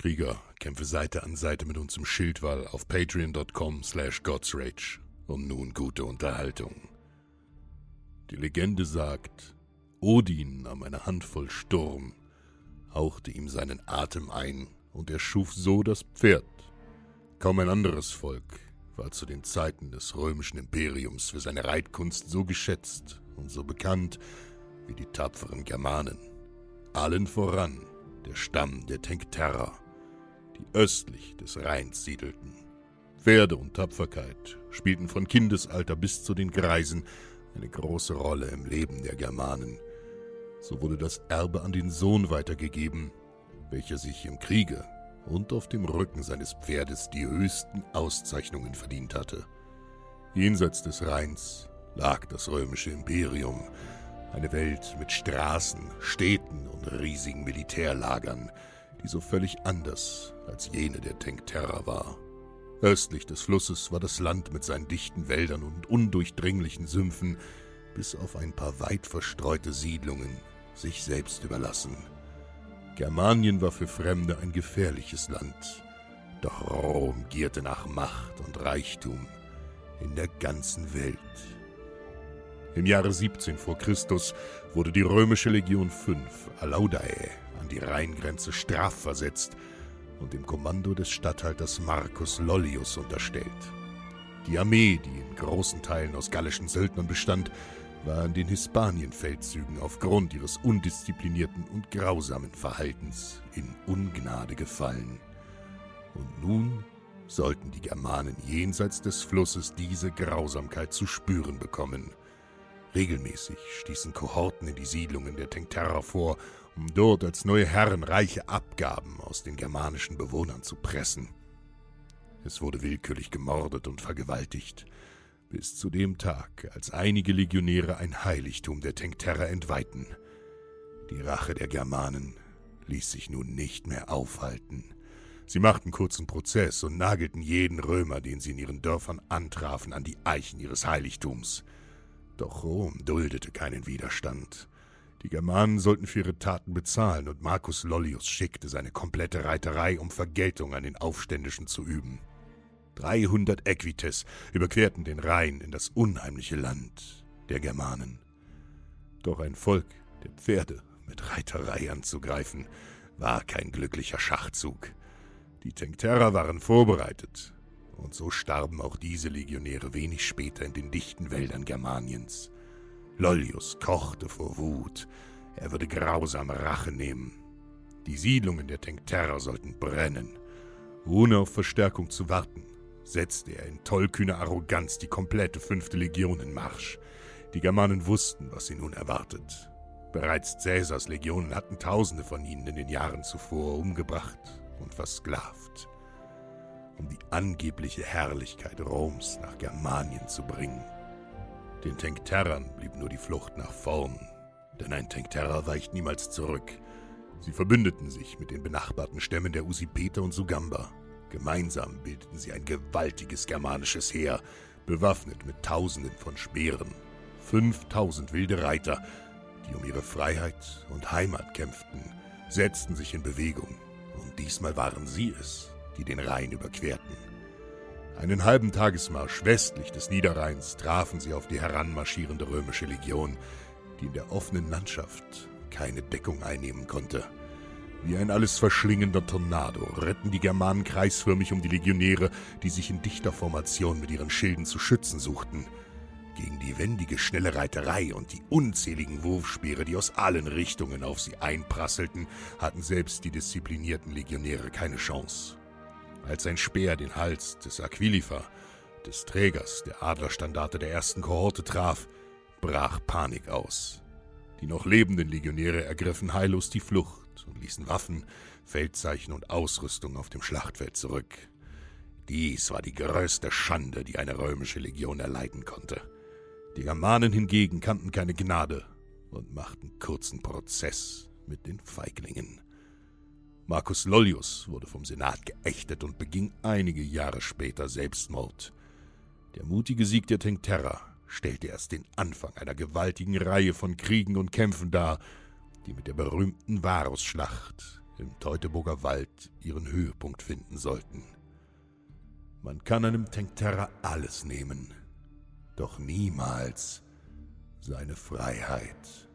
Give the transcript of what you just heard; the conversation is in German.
Krieger, kämpfe Seite an Seite mit uns im Schildwall auf patreon.com slash godsrage. Und nun gute Unterhaltung. Die Legende sagt, Odin nahm eine Handvoll Sturm, hauchte ihm seinen Atem ein und er schuf so das Pferd. Kaum ein anderes Volk war zu den Zeiten des römischen Imperiums für seine Reitkunst so geschätzt und so bekannt wie die tapferen Germanen. Allen voran der Stamm der Tencterer, die östlich des Rheins siedelten. Pferde und Tapferkeit spielten von Kindesalter bis zu den Greisen eine große Rolle im Leben der Germanen. So wurde das Erbe an den Sohn weitergegeben, welcher sich im Kriege und auf dem Rücken seines Pferdes die höchsten Auszeichnungen verdient hatte. Jenseits des Rheins lag das römische Imperium, eine Welt mit Straßen, Städten und riesigen Militärlagern, die so völlig anders als jene der Tencterer war. Östlich des Flusses war das Land mit seinen dichten Wäldern und undurchdringlichen Sümpfen, bis auf ein paar weit verstreute Siedlungen, sich selbst überlassen. Germanien war für Fremde ein gefährliches Land, doch Rom gierte nach Macht und Reichtum in der ganzen Welt. Im Jahre 17 vor Christus wurde die römische Legion 5 Alaudae an die Rheingrenze strafversetzt und dem Kommando des Statthalters Marcus Lollius unterstellt. Die Armee, die in großen Teilen aus gallischen Söldnern bestand, war in den Hispanienfeldzügen aufgrund ihres undisziplinierten und grausamen Verhaltens in Ungnade gefallen. Und nun sollten die Germanen jenseits des Flusses diese Grausamkeit zu spüren bekommen. Regelmäßig stießen Kohorten in die Siedlungen der Tencterer vor, um dort als neue Herren reiche Abgaben aus den germanischen Bewohnern zu pressen. Es wurde willkürlich gemordet und vergewaltigt, bis zu dem Tag, als einige Legionäre ein Heiligtum der Tencterer entweihten. Die Rache der Germanen ließ sich nun nicht mehr aufhalten. Sie machten kurzen Prozess und nagelten jeden Römer, den sie in ihren Dörfern antrafen, an die Eichen ihres Heiligtums. Doch Rom duldete keinen Widerstand. Die Germanen sollten für ihre Taten bezahlen, und Marcus Lollius schickte seine komplette Reiterei, um Vergeltung an den Aufständischen zu üben. Dreihundert Equites überquerten den Rhein in das unheimliche Land der Germanen. Doch ein Volk der Pferde mit Reiterei anzugreifen, war kein glücklicher Schachzug. Die Tencterer waren vorbereitet, und so starben auch diese Legionäre wenig später in den dichten Wäldern Germaniens. Lollius kochte vor Wut, er würde grausame Rache nehmen. Die Siedlungen der Tencterer sollten brennen. Ohne auf Verstärkung zu warten, setzte er in tollkühner Arroganz die komplette fünfte Legion in Marsch. Die Germanen wussten, was sie nun erwartet. Bereits Cäsars Legionen hatten Tausende von ihnen in den Jahren zuvor umgebracht und versklavt, um die angebliche Herrlichkeit Roms nach Germanien zu bringen. Den Tencterrern blieb nur die Flucht nach vorn, denn ein Tencterrer weicht niemals zurück. Sie verbündeten sich mit den benachbarten Stämmen der Usipeter und Sugamba. Gemeinsam bildeten sie ein gewaltiges germanisches Heer, bewaffnet mit Tausenden von Speeren. 5000 wilde Reiter, die um ihre Freiheit und Heimat kämpften, setzten sich in Bewegung. Und diesmal waren sie es, die den Rhein überquerten. Einen halben Tagesmarsch westlich des Niederrheins trafen sie auf die heranmarschierende römische Legion, die in der offenen Landschaft keine Deckung einnehmen konnte. Wie ein alles verschlingender Tornado retten die Germanen kreisförmig um die Legionäre, die sich in dichter Formation mit ihren Schilden zu schützen suchten. Gegen die wendige, schnelle Reiterei und die unzähligen Wurfspeere, die aus allen Richtungen auf sie einprasselten, hatten selbst die disziplinierten Legionäre keine Chance. Als ein Speer den Hals des Aquilifer, des Trägers der Adlerstandarte der ersten Kohorte traf, brach Panik aus. Die noch lebenden Legionäre ergriffen heillos die Flucht und ließen Waffen, Feldzeichen und Ausrüstung auf dem Schlachtfeld zurück. Dies war die größte Schande, die eine römische Legion erleiden konnte. Die Germanen hingegen kannten keine Gnade und machten kurzen Prozess mit den Feiglingen. Marcus Lollius wurde vom Senat geächtet und beging einige Jahre später Selbstmord. Der mutige Sieg der Tencterra stellte erst den Anfang einer gewaltigen Reihe von Kriegen und Kämpfen dar, die mit der berühmten Varusschlacht im Teutoburger Wald ihren Höhepunkt finden sollten. Man kann einem Tencterra alles nehmen, doch niemals seine Freiheit.